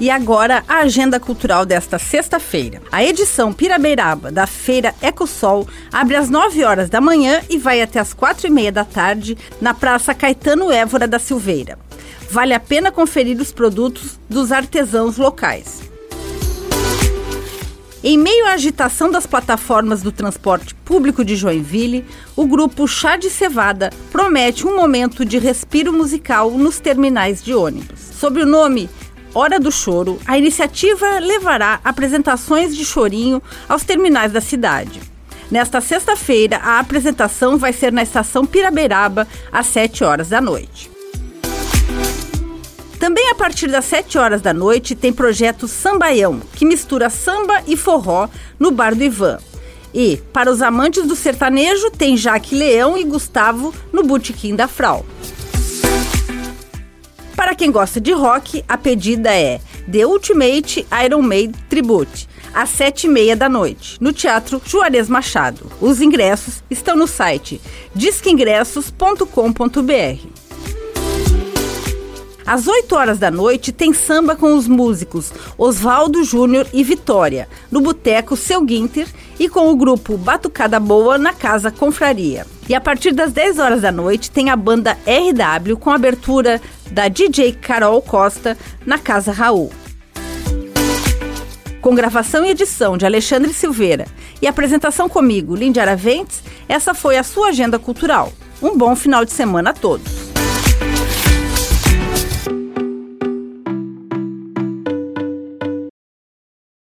E agora a agenda cultural desta sexta-feira. A edição Pirabeiraba da Feira Ecosol abre às 9 horas da manhã e vai até às 4 e meia da tarde na Praça Caetano Évora da Silveira. Vale a pena conferir os produtos dos artesãos locais. Em meio à agitação das plataformas do transporte público de Joinville, o grupo Chá de Cevada promete um momento de respiro musical nos terminais de ônibus. Sob o nome Hora do Choro, a iniciativa levará apresentações de chorinho aos terminais da cidade. Nesta sexta-feira, a apresentação vai ser na estação Piraberaba, às 7 horas da noite. Também a partir das 7 horas da noite tem projeto Sambaião, que mistura samba e forró no Bar do Ivan. E, para os amantes do sertanejo, tem Jaque Leão e Gustavo no Botequim da Frau. Para quem gosta de rock, a pedida é The Ultimate Iron Maiden Tribute, às sete e meia da noite, no Teatro Juarez Machado. Os ingressos estão no site disqueingressos.com.br. Às 8 horas da noite tem samba com os músicos Oswaldo Júnior e Vitória, no Boteco Seu Guinter e com o grupo Batucada Boa na Casa Confraria. E a partir das 10 horas da noite tem a banda RW com abertura da DJ Carol Costa na Casa Raul. Com gravação e edição de Alexandre Silveira e apresentação comigo, Lindy Araventes, essa foi a sua agenda cultural. Um bom final de semana a todos.